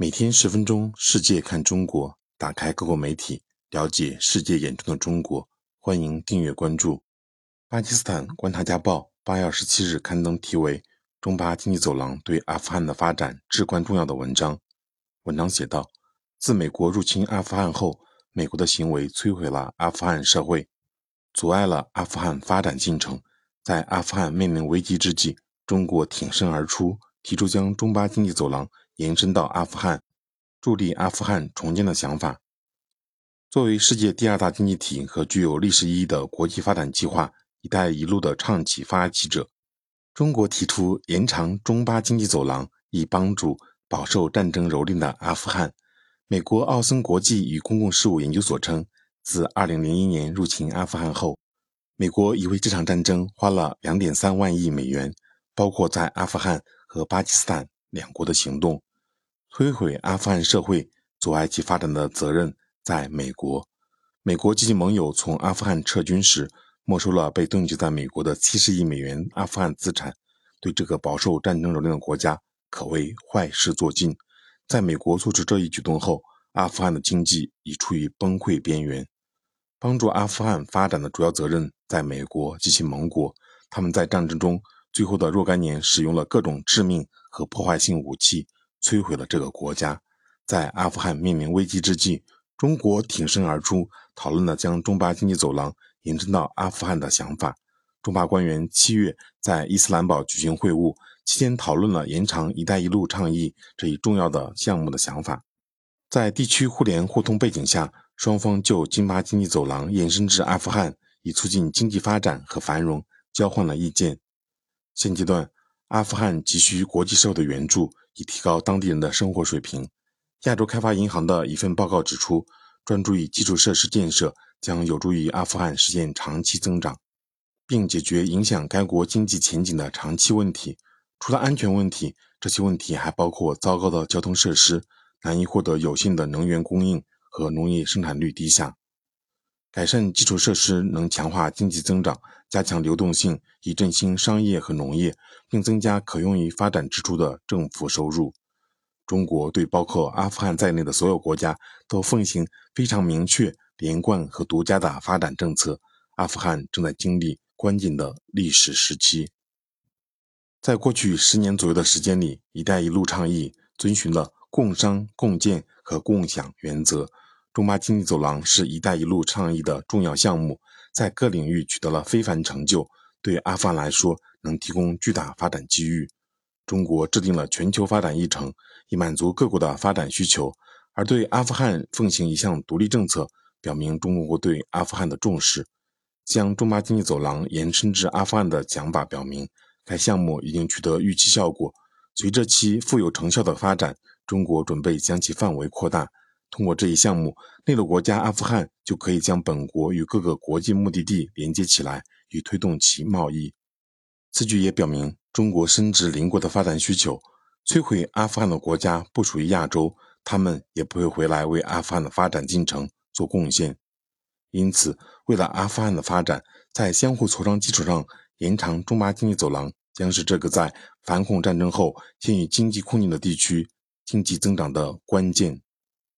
每天十分钟，世界看中国。打开各国媒体，了解世界眼中的中国。欢迎订阅关注。巴基斯坦《观察家报》八月二十七日刊登题为《中巴经济走廊对阿富汗的发展至关重要》的文章。文章写道：自美国入侵阿富汗后，美国的行为摧毁了阿富汗社会，阻碍了阿富汗发展进程。在阿富汗面临危机之际，中国挺身而出，提出将中巴经济走廊。延伸到阿富汗，助力阿富汗重建的想法。作为世界第二大经济体和具有历史意义的国际发展计划“一带一路”的倡起发起者，中国提出延长中巴经济走廊，以帮助饱受战争蹂躏的阿富汗。美国奥森国际与公共事务研究所称，自2001年入侵阿富汗后，美国已为这场战争花了2.3万亿美元，包括在阿富汗和巴基斯坦两国的行动。摧毁阿富汗社会、阻碍其发展的责任在美国。美国及其盟友从阿富汗撤军时，没收了被冻结在美国的七十亿美元阿富汗资产，对这个饱受战争蹂躏的国家可谓坏事做尽。在美国做出这一举动后，阿富汗的经济已处于崩溃边缘。帮助阿富汗发展的主要责任在美国及其盟国，他们在战争中最后的若干年使用了各种致命和破坏性武器。摧毁了这个国家。在阿富汗面临危机之际，中国挺身而出，讨论了将中巴经济走廊延伸到阿富汗的想法。中巴官员七月在伊斯兰堡举行会晤，期间讨论了延长“一带一路”倡议这一重要的项目的想法。在地区互联互通背景下，双方就津巴经济走廊延伸至阿富汗，以促进经济发展和繁荣，交换了意见。现阶段，阿富汗急需国际社会的援助。以提高当地人的生活水平。亚洲开发银行的一份报告指出，专注于基础设施建设将有助于阿富汗实现长期增长，并解决影响该国经济前景的长期问题。除了安全问题，这些问题还包括糟糕的交通设施、难以获得有限的能源供应和农业生产率低下。改善基础设施能强化经济增长，加强流动性，以振兴商业和农业，并增加可用于发展支出的政府收入。中国对包括阿富汗在内的所有国家都奉行非常明确、连贯和独家的发展政策。阿富汗正在经历关键的历史时期。在过去十年左右的时间里，“一带一路”倡议遵循了共商、共建和共享原则。中巴经济走廊是一带一路倡议的重要项目，在各领域取得了非凡成就，对阿富汗来说能提供巨大发展机遇。中国制定了全球发展议程，以满足各国的发展需求，而对阿富汗奉行一项独立政策，表明中国对阿富汗的重视。将中巴经济走廊延伸至阿富汗的讲法表明，该项目已经取得预期效果。随着其富有成效的发展，中国准备将其范围扩大。通过这一项目，内陆国家阿富汗就可以将本国与各个国际目的地连接起来，以推动其贸易。此举也表明中国深知邻国的发展需求。摧毁阿富汗的国家不属于亚洲，他们也不会回来为阿富汗的发展进程做贡献。因此，为了阿富汗的发展，在相互磋商基础上延长中巴经济走廊，将是这个在反恐战争后陷于经济困境的地区经济增长的关键。